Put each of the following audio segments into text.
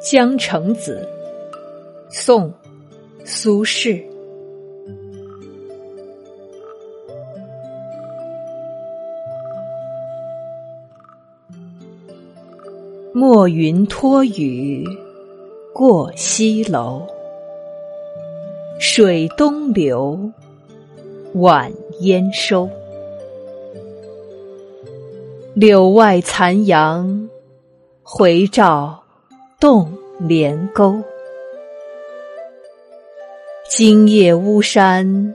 《江城子》宋·苏轼。暮云托雨过西楼，水东流，晚烟收。柳外残阳，回照。洞连钩，今夜巫山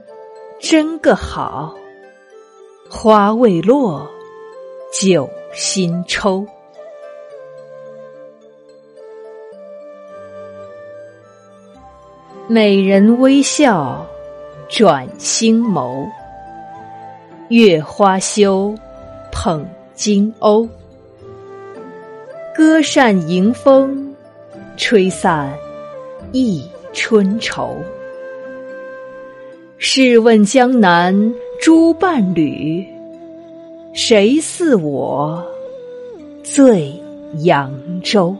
真个好，花未落，酒新抽。美人微笑转星眸，月花羞捧金瓯，歌扇迎风。吹散一春愁。试问江南诸伴侣，谁似我醉扬州？